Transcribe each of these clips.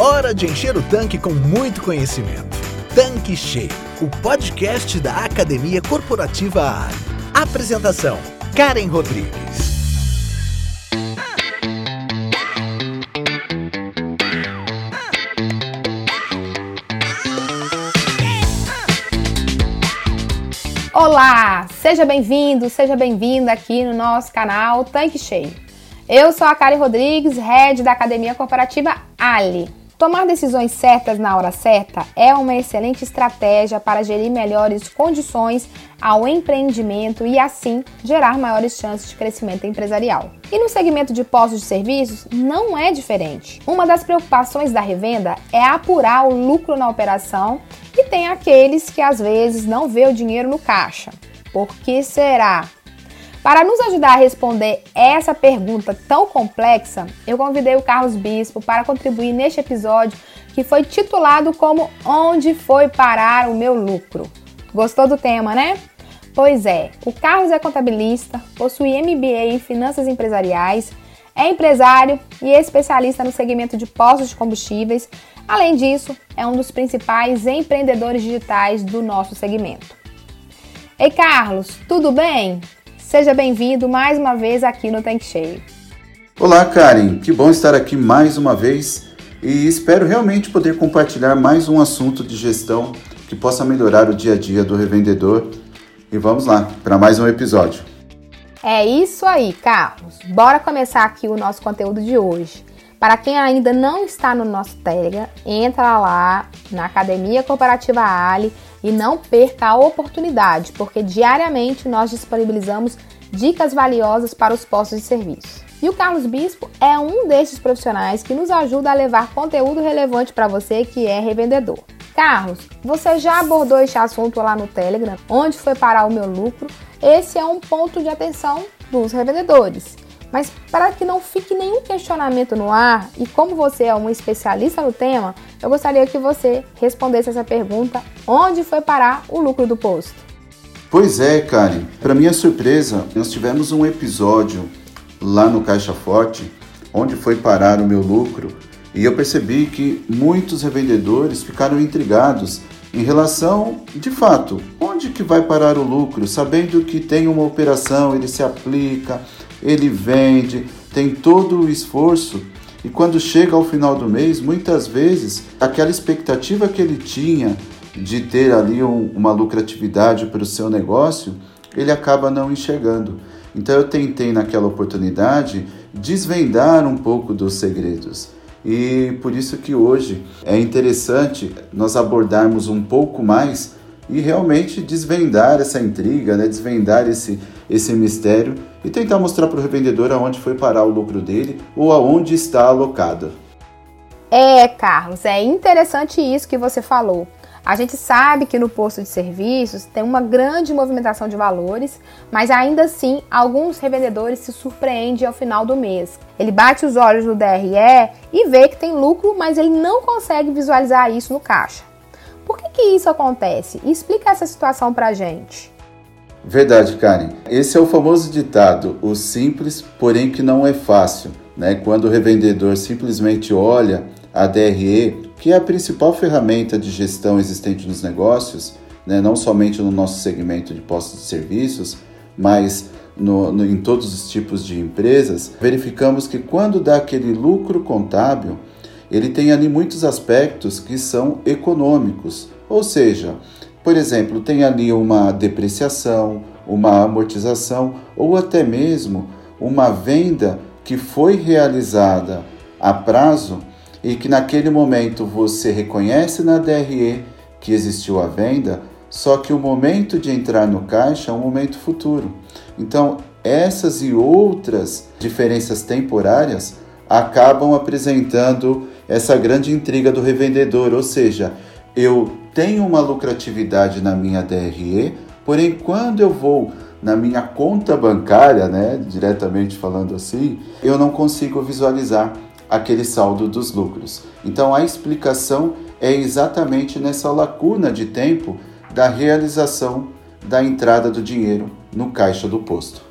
Hora de encher o tanque com muito conhecimento. Tanque Cheio, o podcast da Academia Corporativa AR. Apresentação: Karen Rodrigues. Olá, seja bem-vindo, seja bem-vinda aqui no nosso canal Tanque Cheio. Eu sou a Karen Rodrigues, head da Academia Corporativa Ali. Tomar decisões certas na hora certa é uma excelente estratégia para gerir melhores condições ao empreendimento e, assim, gerar maiores chances de crescimento empresarial. E no segmento de postos de serviços, não é diferente. Uma das preocupações da revenda é apurar o lucro na operação e tem aqueles que às vezes não vê o dinheiro no caixa. Por que será? Para nos ajudar a responder essa pergunta tão complexa, eu convidei o Carlos Bispo para contribuir neste episódio que foi titulado como Onde foi parar o meu lucro? Gostou do tema, né? Pois é, o Carlos é contabilista, possui MBA em finanças empresariais, é empresário e especialista no segmento de postos de combustíveis. Além disso, é um dos principais empreendedores digitais do nosso segmento. Ei, Carlos, tudo bem? Seja bem-vindo mais uma vez aqui no Tanque Cheio. Olá, Karen. Que bom estar aqui mais uma vez e espero realmente poder compartilhar mais um assunto de gestão que possa melhorar o dia a dia do revendedor. E vamos lá para mais um episódio. É isso aí, Carlos. Bora começar aqui o nosso conteúdo de hoje. Para quem ainda não está no nosso Telegram, entra lá na Academia Corporativa Ali e não perca a oportunidade, porque diariamente nós disponibilizamos dicas valiosas para os postos de serviço. E o Carlos Bispo é um desses profissionais que nos ajuda a levar conteúdo relevante para você que é revendedor. Carlos, você já abordou este assunto lá no Telegram, onde foi parar o meu lucro? Esse é um ponto de atenção dos revendedores. Mas para que não fique nenhum questionamento no ar, e como você é um especialista no tema, eu gostaria que você respondesse essa pergunta: onde foi parar o lucro do posto? Pois é, Karen. Para minha surpresa, nós tivemos um episódio lá no Caixa Forte, onde foi parar o meu lucro, e eu percebi que muitos revendedores ficaram intrigados em relação, de fato, onde que vai parar o lucro, sabendo que tem uma operação, ele se aplica, ele vende, tem todo o esforço e quando chega ao final do mês, muitas vezes aquela expectativa que ele tinha de ter ali um, uma lucratividade para o seu negócio, ele acaba não enxergando. Então eu tentei naquela oportunidade desvendar um pouco dos segredos. E por isso que hoje é interessante nós abordarmos um pouco mais e realmente desvendar essa intriga, né? desvendar esse, esse mistério e tentar mostrar para o revendedor aonde foi parar o lucro dele ou aonde está alocado. É, Carlos, é interessante isso que você falou. A gente sabe que no posto de serviços tem uma grande movimentação de valores, mas ainda assim alguns revendedores se surpreendem ao final do mês. Ele bate os olhos no DRE e vê que tem lucro, mas ele não consegue visualizar isso no caixa. Por que, que isso acontece? Explica essa situação para a gente. Verdade, Karen. Esse é o famoso ditado: o simples, porém que não é fácil. Né? Quando o revendedor simplesmente olha a DRE, que é a principal ferramenta de gestão existente nos negócios, né? não somente no nosso segmento de postos de serviços, mas no, no, em todos os tipos de empresas, verificamos que quando dá aquele lucro contábil, ele tem ali muitos aspectos que são econômicos, ou seja, por exemplo, tem ali uma depreciação, uma amortização ou até mesmo uma venda que foi realizada a prazo e que naquele momento você reconhece na DRE que existiu a venda, só que o momento de entrar no caixa é um momento futuro. Então, essas e outras diferenças temporárias acabam apresentando essa grande intriga do revendedor, ou seja, eu tenho uma lucratividade na minha DRE, porém quando eu vou na minha conta bancária, né, diretamente falando assim, eu não consigo visualizar aquele saldo dos lucros. Então a explicação é exatamente nessa lacuna de tempo da realização da entrada do dinheiro no caixa do posto.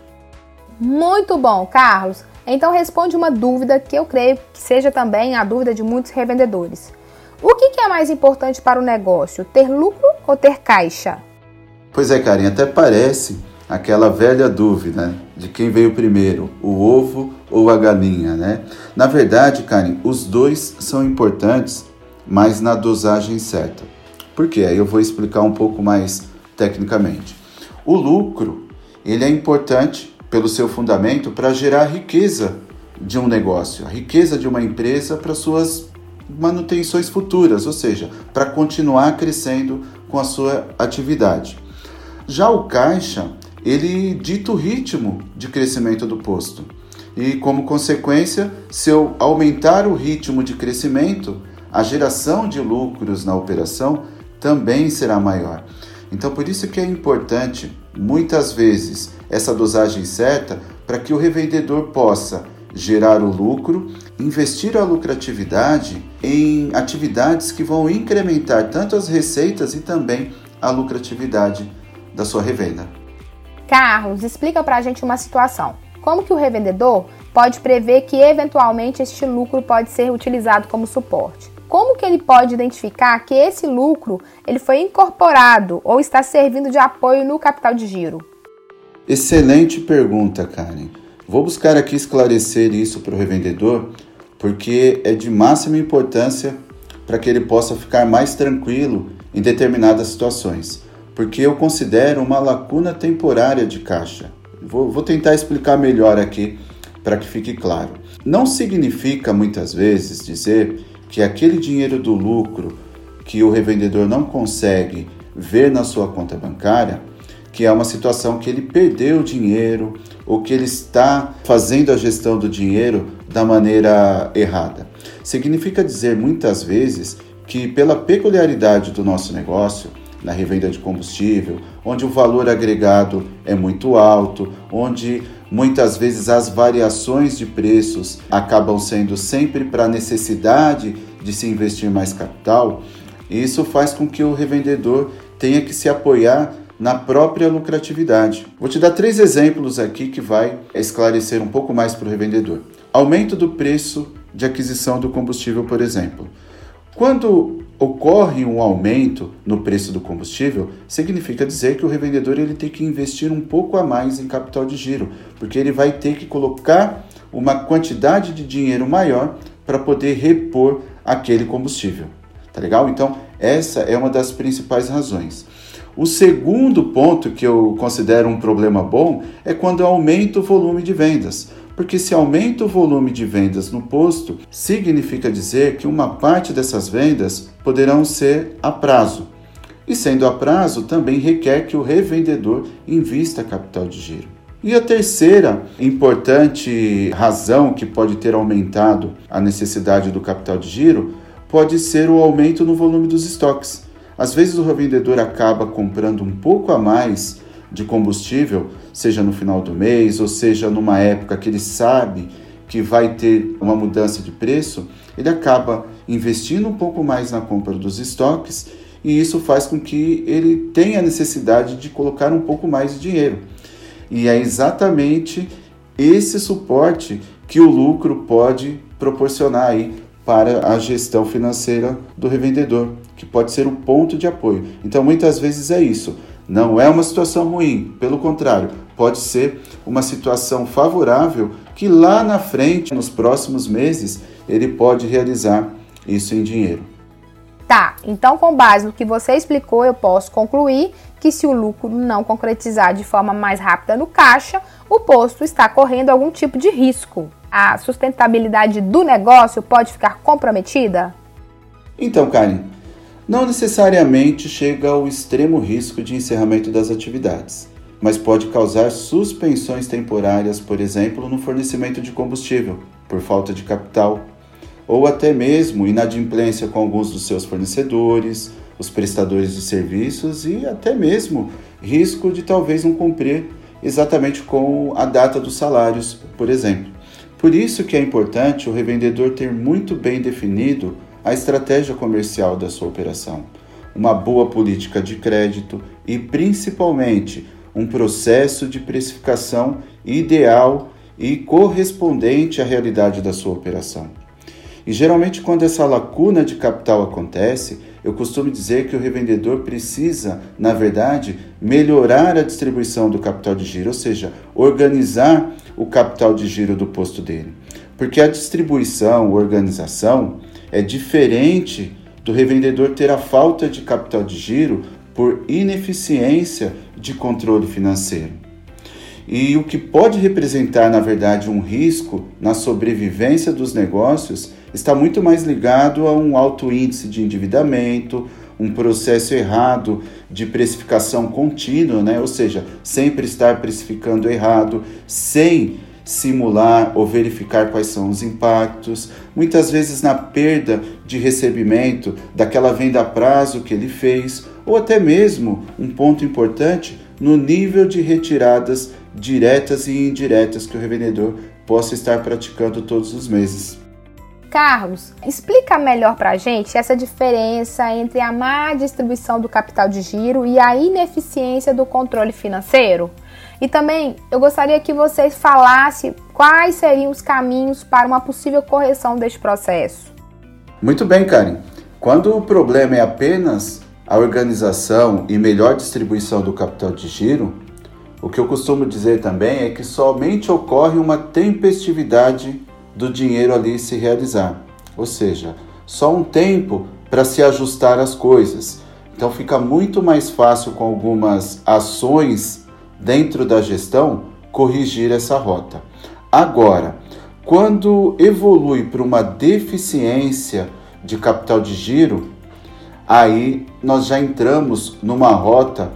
Muito bom, Carlos. Então responde uma dúvida que eu creio que seja também a dúvida de muitos revendedores. O que, que é mais importante para o negócio, ter lucro ou ter caixa? Pois é, Karen, até parece aquela velha dúvida de quem veio primeiro, o ovo ou a galinha, né? Na verdade, Karen, os dois são importantes, mas na dosagem certa. Por quê? Eu vou explicar um pouco mais tecnicamente. O lucro, ele é importante pelo seu fundamento para gerar riqueza de um negócio, a riqueza de uma empresa para suas manutenções futuras, ou seja, para continuar crescendo com a sua atividade. Já o caixa, ele dita o ritmo de crescimento do posto. E como consequência, se eu aumentar o ritmo de crescimento, a geração de lucros na operação também será maior. Então, por isso que é importante, muitas vezes, essa dosagem certa para que o revendedor possa gerar o lucro, investir a lucratividade em atividades que vão incrementar tanto as receitas e também a lucratividade da sua revenda. Carlos, explica para a gente uma situação. Como que o revendedor pode prever que eventualmente este lucro pode ser utilizado como suporte? Como que ele pode identificar que esse lucro ele foi incorporado ou está servindo de apoio no capital de giro? Excelente pergunta, Karen. Vou buscar aqui esclarecer isso para o revendedor, porque é de máxima importância para que ele possa ficar mais tranquilo em determinadas situações, porque eu considero uma lacuna temporária de caixa. Vou, vou tentar explicar melhor aqui para que fique claro. Não significa muitas vezes dizer que aquele dinheiro do lucro que o revendedor não consegue ver na sua conta bancária que é uma situação que ele perdeu o dinheiro ou que ele está fazendo a gestão do dinheiro da maneira errada. Significa dizer muitas vezes que, pela peculiaridade do nosso negócio, na revenda de combustível, onde o valor agregado é muito alto, onde muitas vezes as variações de preços acabam sendo sempre para a necessidade de se investir mais capital, isso faz com que o revendedor tenha que se apoiar na própria lucratividade. Vou te dar três exemplos aqui que vai esclarecer um pouco mais para o revendedor. Aumento do preço de aquisição do combustível, por exemplo. Quando ocorre um aumento no preço do combustível, significa dizer que o revendedor ele tem que investir um pouco a mais em capital de giro, porque ele vai ter que colocar uma quantidade de dinheiro maior para poder repor aquele combustível. Tá legal? Então, essa é uma das principais razões. O segundo ponto que eu considero um problema bom é quando aumenta o volume de vendas. Porque se aumenta o volume de vendas no posto, significa dizer que uma parte dessas vendas poderão ser a prazo. E sendo a prazo, também requer que o revendedor invista capital de giro. E a terceira importante razão que pode ter aumentado a necessidade do capital de giro pode ser o aumento no volume dos estoques. Às vezes o revendedor acaba comprando um pouco a mais de combustível, seja no final do mês ou seja numa época que ele sabe que vai ter uma mudança de preço, ele acaba investindo um pouco mais na compra dos estoques e isso faz com que ele tenha necessidade de colocar um pouco mais de dinheiro. E é exatamente esse suporte que o lucro pode proporcionar aí para a gestão financeira do revendedor, que pode ser um ponto de apoio. Então, muitas vezes é isso. Não é uma situação ruim, pelo contrário, pode ser uma situação favorável que lá na frente, nos próximos meses, ele pode realizar isso em dinheiro. Tá, então com base no que você explicou, eu posso concluir que se o lucro não concretizar de forma mais rápida no caixa, o posto está correndo algum tipo de risco a sustentabilidade do negócio pode ficar comprometida? Então, Karen, não necessariamente chega ao extremo risco de encerramento das atividades, mas pode causar suspensões temporárias, por exemplo, no fornecimento de combustível, por falta de capital, ou até mesmo inadimplência com alguns dos seus fornecedores, os prestadores de serviços e até mesmo risco de talvez não cumprir exatamente com a data dos salários, por exemplo. Por isso que é importante o revendedor ter muito bem definido a estratégia comercial da sua operação, uma boa política de crédito e principalmente um processo de precificação ideal e correspondente à realidade da sua operação. E geralmente, quando essa lacuna de capital acontece, eu costumo dizer que o revendedor precisa, na verdade, melhorar a distribuição do capital de giro, ou seja, organizar o capital de giro do posto dele. Porque a distribuição, organização, é diferente do revendedor ter a falta de capital de giro por ineficiência de controle financeiro. E o que pode representar, na verdade, um risco na sobrevivência dos negócios está muito mais ligado a um alto índice de endividamento, um processo errado de precificação contínua, né? ou seja, sempre estar precificando errado, sem simular ou verificar quais são os impactos, muitas vezes na perda de recebimento daquela venda a prazo que ele fez, ou até mesmo um ponto importante no nível de retiradas diretas e indiretas que o revendedor possa estar praticando todos os meses. Carlos, explica melhor para a gente essa diferença entre a má distribuição do capital de giro e a ineficiência do controle financeiro. E também eu gostaria que vocês falassem quais seriam os caminhos para uma possível correção deste processo. Muito bem, Karen. Quando o problema é apenas a organização e melhor distribuição do capital de giro, o que eu costumo dizer também é que somente ocorre uma tempestividade do dinheiro ali se realizar. Ou seja, só um tempo para se ajustar as coisas. Então fica muito mais fácil com algumas ações dentro da gestão corrigir essa rota. Agora, quando evolui para uma deficiência de capital de giro, aí nós já entramos numa rota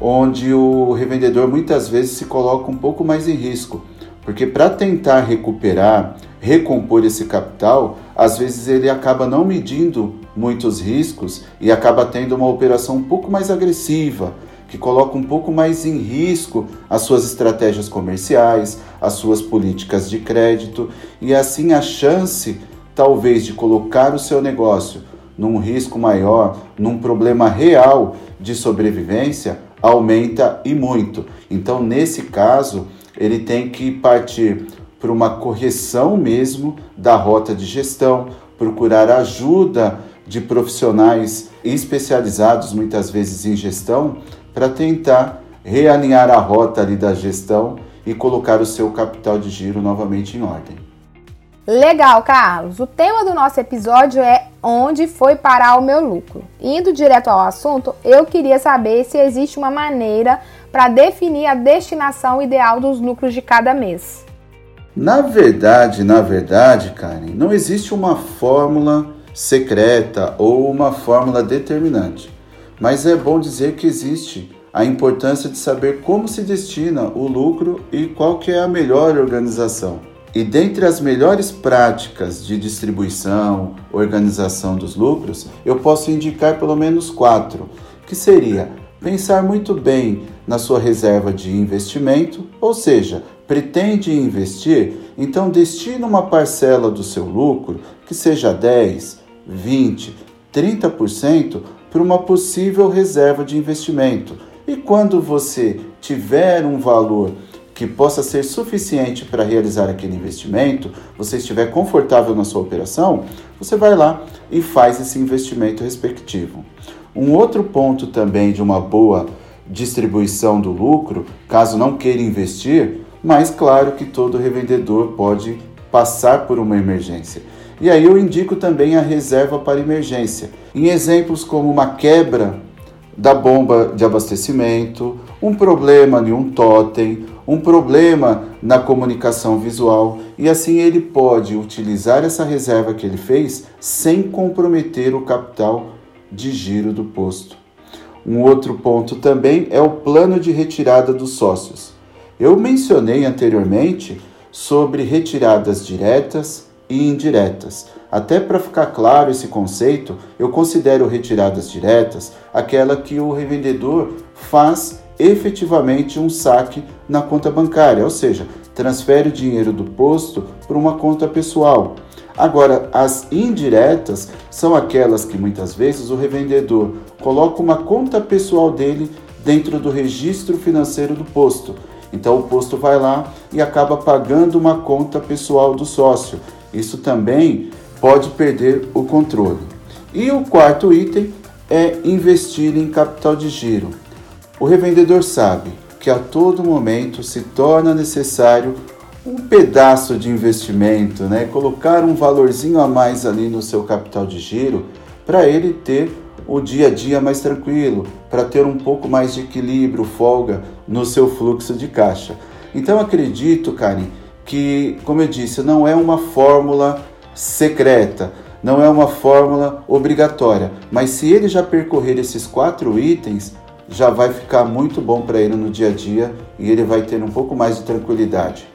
onde o revendedor muitas vezes se coloca um pouco mais em risco, porque para tentar recuperar, recompor esse capital, às vezes ele acaba não medindo muitos riscos e acaba tendo uma operação um pouco mais agressiva, que coloca um pouco mais em risco as suas estratégias comerciais, as suas políticas de crédito e assim a chance talvez de colocar o seu negócio num risco maior, num problema real de sobrevivência, aumenta e muito. Então, nesse caso, ele tem que partir para uma correção mesmo da rota de gestão, procurar ajuda de profissionais especializados muitas vezes em gestão para tentar realinhar a rota ali da gestão e colocar o seu capital de giro novamente em ordem. Legal, Carlos. O tema do nosso episódio é onde foi parar o meu lucro. Indo direto ao assunto, eu queria saber se existe uma maneira para definir a destinação ideal dos lucros de cada mês. Na verdade, na verdade, Karen, não existe uma fórmula secreta ou uma fórmula determinante. Mas é bom dizer que existe a importância de saber como se destina o lucro e qual que é a melhor organização. E dentre as melhores práticas de distribuição, organização dos lucros, eu posso indicar pelo menos quatro, que seria pensar muito bem na sua reserva de investimento, ou seja, pretende investir, então destina uma parcela do seu lucro, que seja 10, 20, 30%, para uma possível reserva de investimento. E quando você tiver um valor que possa ser suficiente para realizar aquele investimento, você estiver confortável na sua operação, você vai lá e faz esse investimento respectivo. Um outro ponto também de uma boa distribuição do lucro, caso não queira investir, mas claro que todo revendedor pode passar por uma emergência. E aí eu indico também a reserva para emergência. Em exemplos como uma quebra da bomba de abastecimento, um problema em um totem, um problema na comunicação visual e assim ele pode utilizar essa reserva que ele fez sem comprometer o capital de giro do posto. Um outro ponto também é o plano de retirada dos sócios. Eu mencionei anteriormente sobre retiradas diretas e indiretas. Até para ficar claro esse conceito, eu considero retiradas diretas aquela que o revendedor faz efetivamente um saque na conta bancária, ou seja, transfere o dinheiro do posto para uma conta pessoal. Agora, as indiretas são aquelas que muitas vezes o revendedor coloca uma conta pessoal dele dentro do registro financeiro do posto Então o posto vai lá e acaba pagando uma conta pessoal do sócio. Isso também pode perder o controle. E o quarto item é investir em capital de giro. O revendedor sabe que a todo momento se torna necessário um pedaço de investimento, né? colocar um valorzinho a mais ali no seu capital de giro para ele ter o dia a dia mais tranquilo, para ter um pouco mais de equilíbrio, folga no seu fluxo de caixa. Então acredito, Karen, que, como eu disse, não é uma fórmula secreta, não é uma fórmula obrigatória, mas se ele já percorrer esses quatro itens, já vai ficar muito bom para ele no dia a dia e ele vai ter um pouco mais de tranquilidade.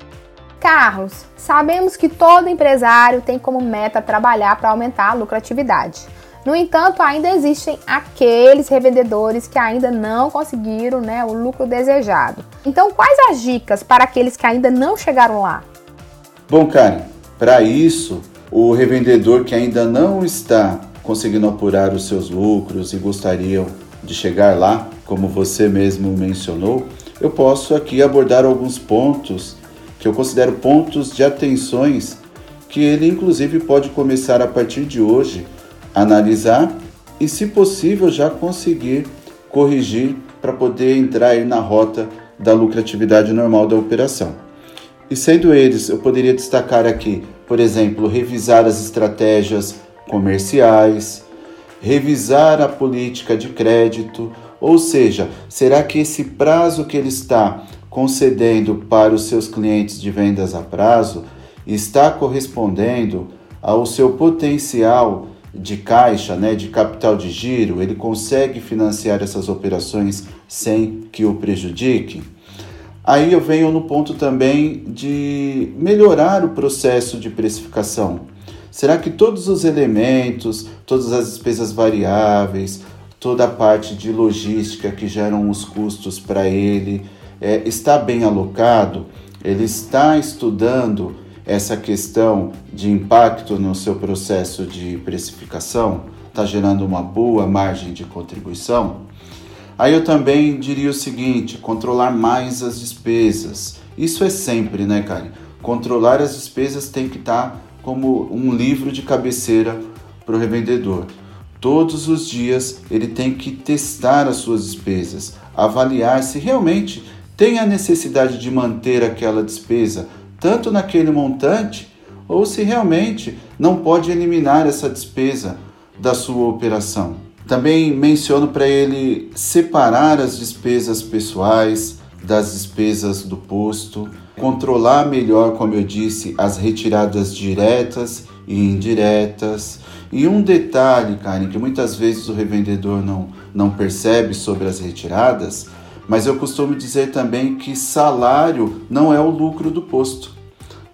Carlos, sabemos que todo empresário tem como meta trabalhar para aumentar a lucratividade. No entanto, ainda existem aqueles revendedores que ainda não conseguiram né, o lucro desejado. Então, quais as dicas para aqueles que ainda não chegaram lá? Bom, Karen, para isso, o revendedor que ainda não está conseguindo apurar os seus lucros e gostariam de chegar lá, como você mesmo mencionou, eu posso aqui abordar alguns pontos que eu considero pontos de atenções que ele inclusive pode começar a partir de hoje analisar e, se possível, já conseguir corrigir para poder entrar na rota da lucratividade normal da operação. E sendo eles, eu poderia destacar aqui, por exemplo, revisar as estratégias comerciais, revisar a política de crédito, ou seja, será que esse prazo que ele está concedendo para os seus clientes de vendas a prazo está correspondendo ao seu potencial de caixa, né, de capital de giro, ele consegue financiar essas operações sem que o prejudique? Aí eu venho no ponto também de melhorar o processo de precificação. Será que todos os elementos, todas as despesas variáveis, toda a parte de logística que geram os custos para ele é, está bem alocado? Ele está estudando essa questão de impacto no seu processo de precificação está gerando uma boa margem de contribuição? Aí eu também diria o seguinte: controlar mais as despesas. Isso é sempre, né, cara? Controlar as despesas tem que estar tá como um livro de cabeceira para o revendedor. Todos os dias ele tem que testar as suas despesas, avaliar se realmente tem a necessidade de manter aquela despesa tanto naquele montante ou se realmente não pode eliminar essa despesa da sua operação. Também menciono para ele separar as despesas pessoais das despesas do posto, controlar melhor, como eu disse, as retiradas diretas e indiretas. E um detalhe, Karen, que muitas vezes o revendedor não, não percebe sobre as retiradas, mas eu costumo dizer também que salário não é o lucro do posto.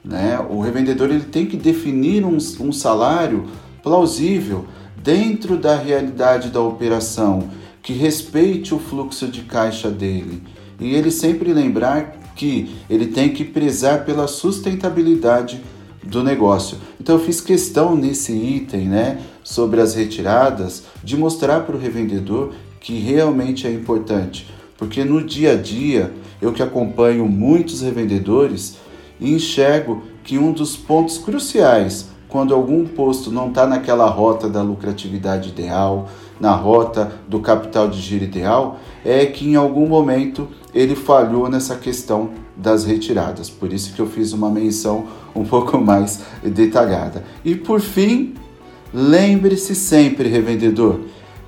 Né? O revendedor ele tem que definir um, um salário plausível dentro da realidade da operação, que respeite o fluxo de caixa dele. E ele sempre lembrar que ele tem que prezar pela sustentabilidade do negócio. Então eu fiz questão nesse item, né, sobre as retiradas, de mostrar para o revendedor que realmente é importante, porque no dia a dia eu que acompanho muitos revendedores enxergo que um dos pontos cruciais quando algum posto não está naquela rota da lucratividade ideal, na rota do capital de giro ideal, é que em algum momento ele falhou nessa questão das retiradas. Por isso que eu fiz uma menção um pouco mais detalhada. E por fim, lembre-se sempre, revendedor,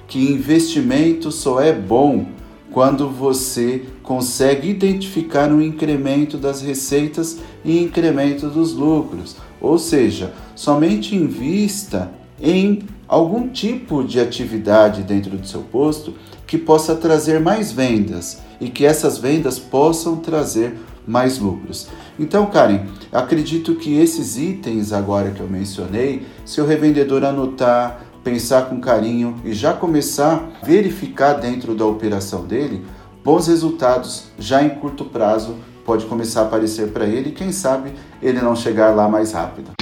que investimento só é bom quando você consegue identificar um incremento das receitas e incremento dos lucros. Ou seja, somente invista em algum tipo de atividade dentro do seu posto que possa trazer mais vendas e que essas vendas possam trazer mais lucros. Então, Karen, acredito que esses itens agora que eu mencionei, se o revendedor anotar, pensar com carinho e já começar a verificar dentro da operação dele, bons resultados já em curto prazo pode começar a aparecer para ele quem sabe ele não chegar lá mais rápido.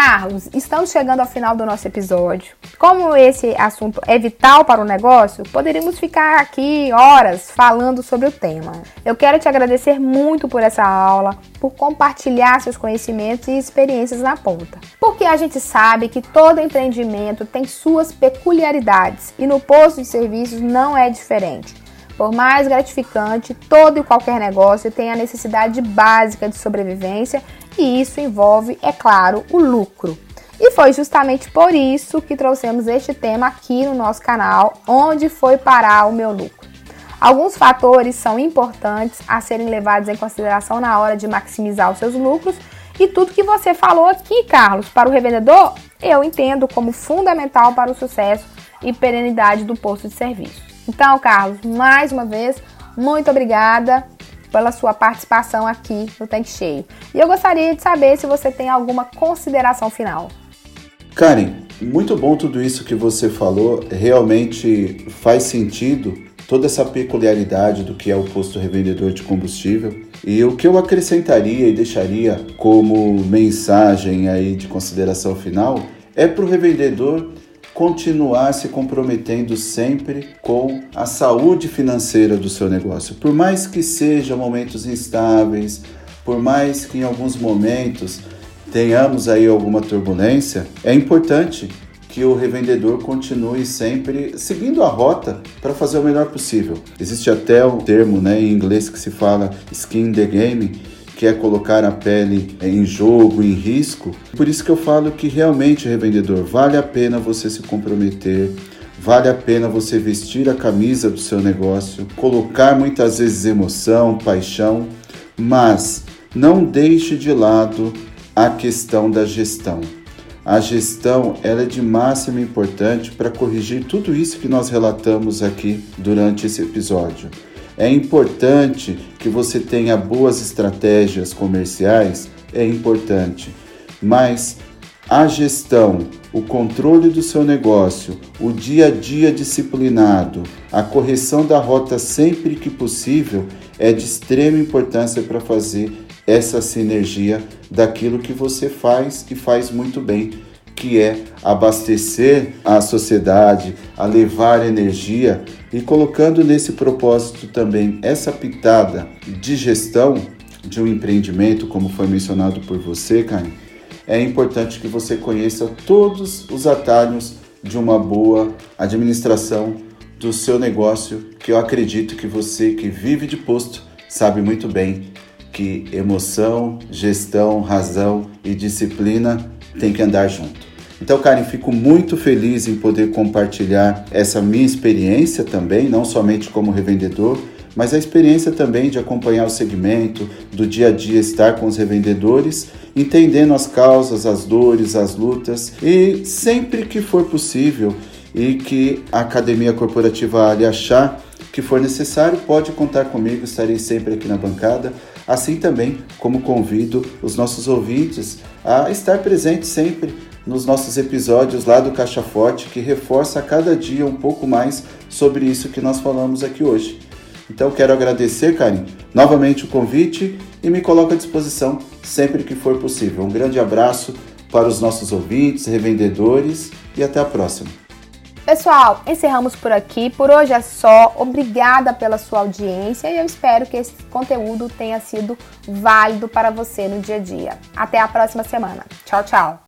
Carlos, estamos chegando ao final do nosso episódio. Como esse assunto é vital para o negócio, poderíamos ficar aqui horas falando sobre o tema. Eu quero te agradecer muito por essa aula, por compartilhar seus conhecimentos e experiências na ponta. Porque a gente sabe que todo empreendimento tem suas peculiaridades e no posto de serviços não é diferente. Por mais gratificante, todo e qualquer negócio tem a necessidade básica de sobrevivência e isso envolve, é claro, o lucro. E foi justamente por isso que trouxemos este tema aqui no nosso canal, onde foi parar o meu lucro. Alguns fatores são importantes a serem levados em consideração na hora de maximizar os seus lucros e tudo que você falou aqui, Carlos, para o revendedor, eu entendo como fundamental para o sucesso e perenidade do posto de serviço. Então, Carlos, mais uma vez, muito obrigada pela sua participação aqui no Tanque Cheio. E eu gostaria de saber se você tem alguma consideração final. Karen, muito bom tudo isso que você falou. Realmente faz sentido toda essa peculiaridade do que é o posto revendedor de combustível. E o que eu acrescentaria e deixaria como mensagem aí de consideração final é para o revendedor continuar se comprometendo sempre com a saúde financeira do seu negócio. Por mais que sejam momentos instáveis, por mais que em alguns momentos tenhamos aí alguma turbulência, é importante que o revendedor continue sempre seguindo a rota para fazer o melhor possível. Existe até o termo né, em inglês que se fala skin the game, que é colocar a pele em jogo, em risco. Por isso que eu falo que realmente, revendedor, vale a pena você se comprometer, vale a pena você vestir a camisa do seu negócio, colocar muitas vezes emoção, paixão, mas não deixe de lado a questão da gestão. A gestão ela é de máxima importância para corrigir tudo isso que nós relatamos aqui durante esse episódio. É importante que você tenha boas estratégias comerciais, é importante, mas a gestão, o controle do seu negócio, o dia a dia disciplinado, a correção da rota sempre que possível é de extrema importância para fazer essa sinergia daquilo que você faz e faz muito bem, que é abastecer a sociedade, a levar energia e colocando nesse propósito também essa pitada de gestão de um empreendimento, como foi mencionado por você, Caio, é importante que você conheça todos os atalhos de uma boa administração do seu negócio, que eu acredito que você que vive de posto sabe muito bem que emoção, gestão, razão e disciplina tem que andar junto. Então, Karen, fico muito feliz em poder compartilhar essa minha experiência também, não somente como revendedor, mas a experiência também de acompanhar o segmento, do dia a dia estar com os revendedores, entendendo as causas, as dores, as lutas e sempre que for possível e que a Academia Corporativa Ali achar que for necessário, pode contar comigo, estarei sempre aqui na bancada, assim também como convido os nossos ouvintes a estar presente sempre nos nossos episódios lá do Caixa Forte, que reforça a cada dia um pouco mais sobre isso que nós falamos aqui hoje. Então quero agradecer, Karen, novamente o convite e me coloco à disposição sempre que for possível. Um grande abraço para os nossos ouvintes, revendedores e até a próxima. Pessoal, encerramos por aqui. Por hoje é só. Obrigada pela sua audiência e eu espero que esse conteúdo tenha sido válido para você no dia a dia. Até a próxima semana. Tchau, tchau.